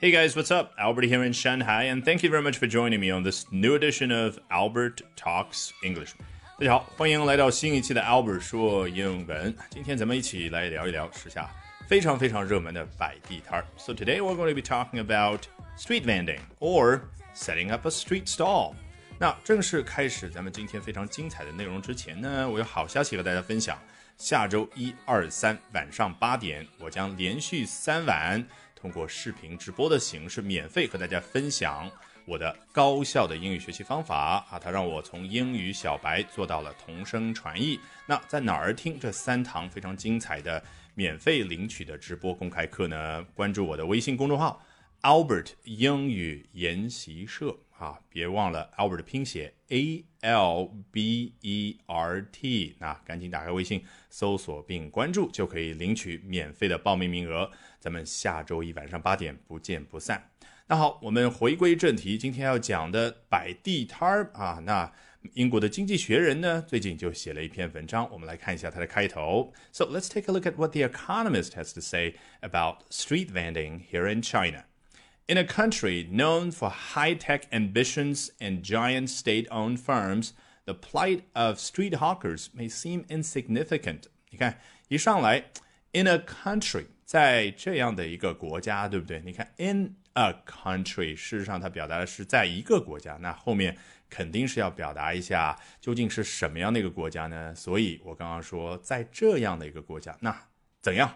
Hey guys, what's up? Albert here in Shanghai, and thank you very much for joining me on this new edition of Albert Talks English. 大家好，欢迎来到新一期的 Albert 说英文。今天咱们一起来聊一聊时下非常非常热门的摆地摊儿。So today we're going to be talking about street vending or setting up a street stall. 那正式开始咱们今天非常精彩的内容之前呢，我有好消息和大家分享。下周一、二、三晚上八点，我将连续三晚。 通过视频直播的形式，免费和大家分享我的高效的英语学习方法啊！它让我从英语小白做到了同声传译。那在哪儿听这三堂非常精彩的免费领取的直播公开课呢？关注我的微信公众号 Albert 英语研习社啊！别忘了 Albert 的拼写 A L B E R T，那赶紧打开微信搜索并关注，就可以领取免费的报名名额。咱们下周一晚上八点不见不散。那好，我们回归正题，今天要讲的摆地摊儿啊。那英国的《经济学人》呢，最近就写了一篇文章，我们来看一下它的开头。So let's take a look at what the Economist has to say about street vending here in China. In a country known for high-tech ambitions and giant state-owned firms, the plight of street hawkers may seem insignificant. 你看，一上来，in a country 在这样的一个国家，对不对？你看，in a country，事实上它表达的是在一个国家，那后面肯定是要表达一下究竟是什么样的一个国家呢？所以我刚刚说在这样的一个国家，那怎样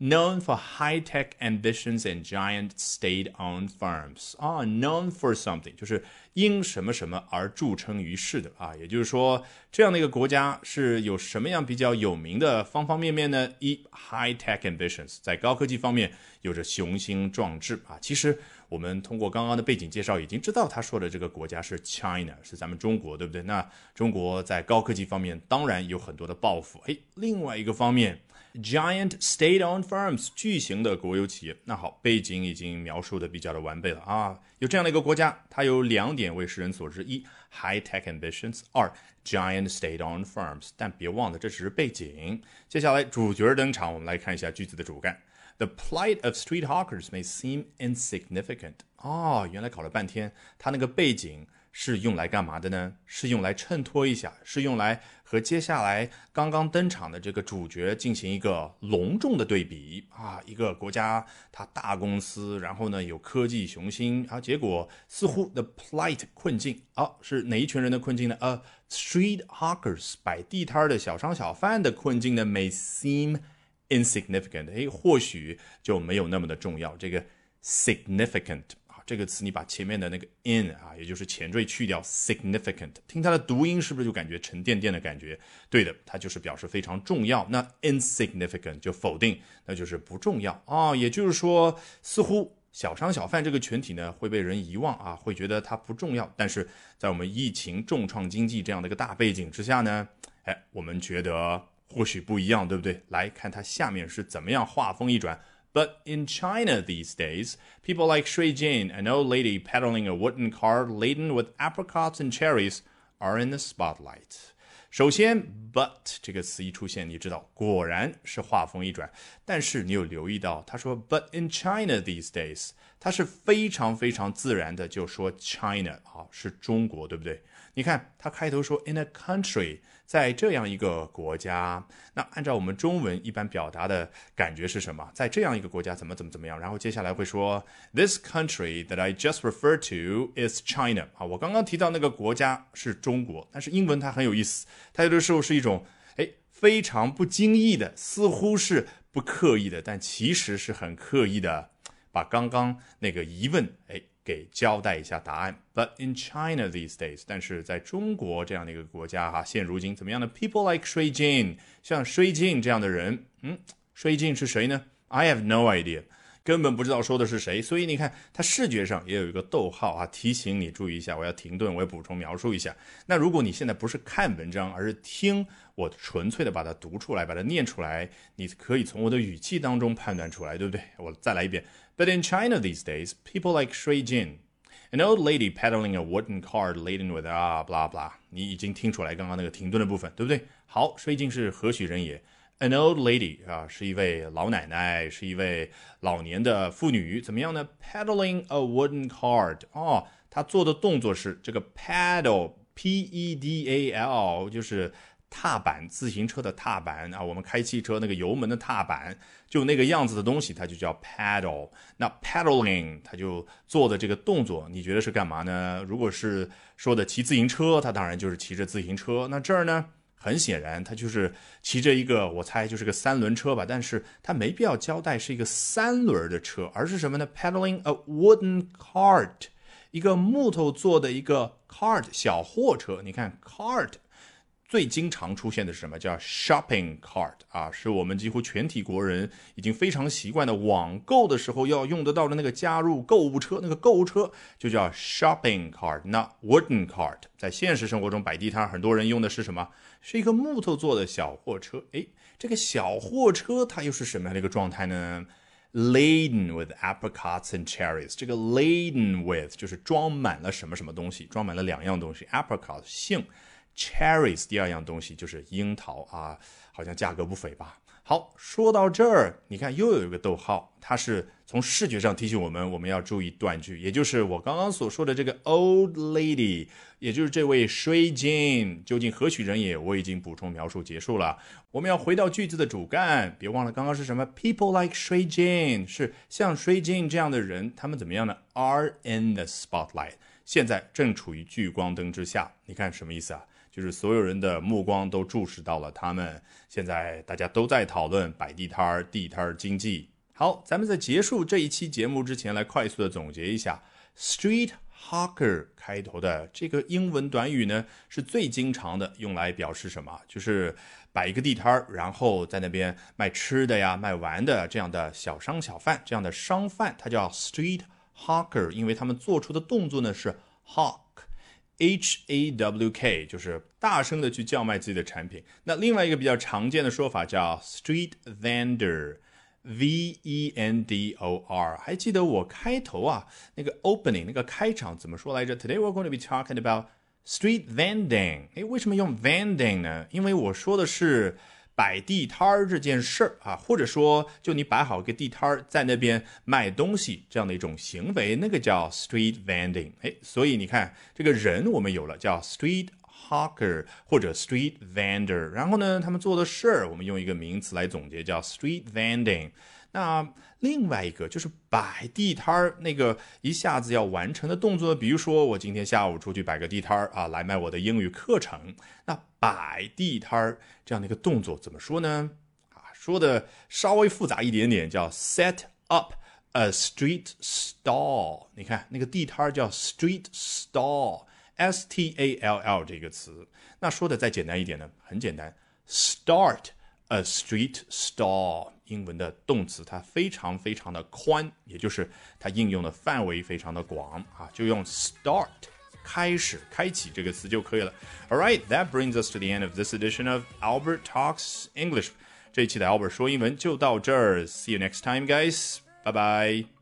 ？known for high-tech ambitions and giant state-owned firms 啊，known for something 就是因什么什么而著称于世的啊，也就是说，这样的一个国家是有什么样比较有名的方方面面呢？一 high-tech ambitions 在高科技方面有着雄心壮志啊。其实我们通过刚刚的背景介绍已经知道，他说的这个国家是 China，是咱们中国，对不对？那中国在高科技方面当然有很多的抱负。哎，另外一个方面。Giant state-owned firms，巨型的国有企业。那好，背景已经描述的比较的完备了啊。有这样的一个国家，它有两点为世人所知：一，high-tech ambitions；二，giant state-owned firms。但别忘了，这只是背景。接下来主角登场，我们来看一下句子的主干。The plight of street hawkers may seem insignificant。哦，原来搞了半天，它那个背景。是用来干嘛的呢？是用来衬托一下，是用来和接下来刚刚登场的这个主角进行一个隆重的对比啊！一个国家，它大公司，然后呢有科技雄心啊，结果似乎 the plight 困境啊，是哪一群人的困境呢？呃，street hawkers 摆地摊的小商小贩的困境呢？May seem insignificant，哎，或许就没有那么的重要。这个 significant 啊。这个词你把前面的那个 in 啊，也就是前缀去掉，significant，听它的读音是不是就感觉沉甸甸的感觉？对的，它就是表示非常重要。那 insignificant 就否定，那就是不重要啊。也就是说，似乎小商小贩这个群体呢会被人遗忘啊，会觉得它不重要。但是在我们疫情重创经济这样的一个大背景之下呢，哎，我们觉得或许不一样，对不对？来看它下面是怎么样画风一转。But in China these days, people like Shui Jin, an old lady pedaling a wooden cart laden with apricots and cherries, are in the spotlight. 首先，but 这个词一出现，你知道果然是话锋一转。但是你有留意到，他说 "But in China these days"，他是非常非常自然的就说 China 啊，是中国，对不对？你看他开头说 "In a country"， 在这样一个国家，那按照我们中文一般表达的感觉是什么？在这样一个国家怎么怎么怎么样？然后接下来会说 "This country that I just referred to is China"，啊，我刚刚提到那个国家是中国，但是英文它很有意思。它有的时候是一种，哎，非常不经意的，似乎是不刻意的，但其实是很刻意的，把刚刚那个疑问，哎，给交代一下答案。But in China these days，但是在中国这样的一个国家哈，现如今怎么样呢？People like Shui Jin，像 Shui Jin 这样的人，嗯，Shui Jin 是谁呢？I have no idea。 根本不知道说的是谁，所以你看，它视觉上也有一个逗号啊，提醒你注意一下。我要停顿，我要补充描述一下。那如果你现在不是看文章，而是听我纯粹的把它读出来，把它念出来，你可以从我的语气当中判断出来，对不对？我再来一遍。But in China these days, people like Shui Jin, an old lady pedaling a wooden cart laden with ah blah blah。你已经听出来刚刚那个停顿的部分，对不对？好，Shui Jin 是何许人也？An old lady 啊，是一位老奶奶，是一位老年的妇女，怎么样呢？Pedaling a wooden cart 哦，她做的动作是这个 paddle，p e d a l，就是踏板，自行车的踏板啊，我们开汽车那个油门的踏板，就那个样子的东西，它就叫 paddle。那 paddling，它就做的这个动作，你觉得是干嘛呢？如果是说的骑自行车，它当然就是骑着自行车。那这儿呢？很显然，他就是骑着一个，我猜就是个三轮车吧。但是他没必要交代是一个三轮的车，而是什么呢？Pedaling a wooden cart，一个木头做的一个 cart 小货车。你看 cart。最经常出现的是什么？叫 shopping cart 啊，是我们几乎全体国人已经非常习惯的网购的时候要用得到的那个加入购物车，那个购物车就叫 shopping cart。那 wooden cart 在现实生活中摆地摊，很多人用的是什么？是一个木头做的小货车。诶，这个小货车它又是什么样的一个状态呢？Laden with apricots and cherries。这个 laden with 就是装满了什么什么东西，装满了两样东西，apricots 杏。Cherries，第二样东西就是樱桃啊，好像价格不菲吧？好，说到这儿，你看又有一个逗号，它是从视觉上提醒我们，我们要注意断句，也就是我刚刚所说的这个 old lady，也就是这位水晶，究竟何许人也？我已经补充描述结束了，我们要回到句子的主干，别忘了刚刚是什么？People like 水晶，是像水晶这样的人，他们怎么样呢？Are in the spotlight，现在正处于聚光灯之下，你看什么意思啊？就是所有人的目光都注视到了他们。现在大家都在讨论摆地摊儿、地摊儿经济。好，咱们在结束这一期节目之前，来快速的总结一下：street hawker 开头的这个英文短语呢，是最经常的，用来表示什么？就是摆一个地摊儿，然后在那边卖吃的呀、卖玩的这样的小商小贩，这样的商贩，它叫 street hawker，因为他们做出的动作呢是 hawk。H A W K 就是大声的去叫卖自己的产品。那另外一个比较常见的说法叫 street vendor，V E N D O R。还记得我开头啊那个 opening 那个开场怎么说来着？Today we're going to be talking about street vending。诶，为什么用 vending 呢？因为我说的是。摆地摊儿这件事儿啊，或者说就你摆好一个地摊儿在那边卖东西这样的一种行为，那个叫 street vending。哎，所以你看这个人我们有了叫 street hawker 或者 street vendor，然后呢，他们做的事儿我们用一个名词来总结叫 street vending。那另外一个就是摆地摊儿那个一下子要完成的动作，比如说我今天下午出去摆个地摊儿啊，来卖我的英语课程。那摆地摊儿这样的一个动作怎么说呢？啊，说的稍微复杂一点点，叫 set up a street stall。你看那个地摊儿叫 street stall，s t a l l 这个词。那说的再简单一点呢，很简单，start a street stall。英文的动词它非常非常的宽，也就是它应用的范围非常的广啊，就用 start 开始、开启这个词就可以了。All right, that brings us to the end of this edition of Albert Talks English。这一期的 Albert 说英文就到这儿，See you next time, guys. Bye bye.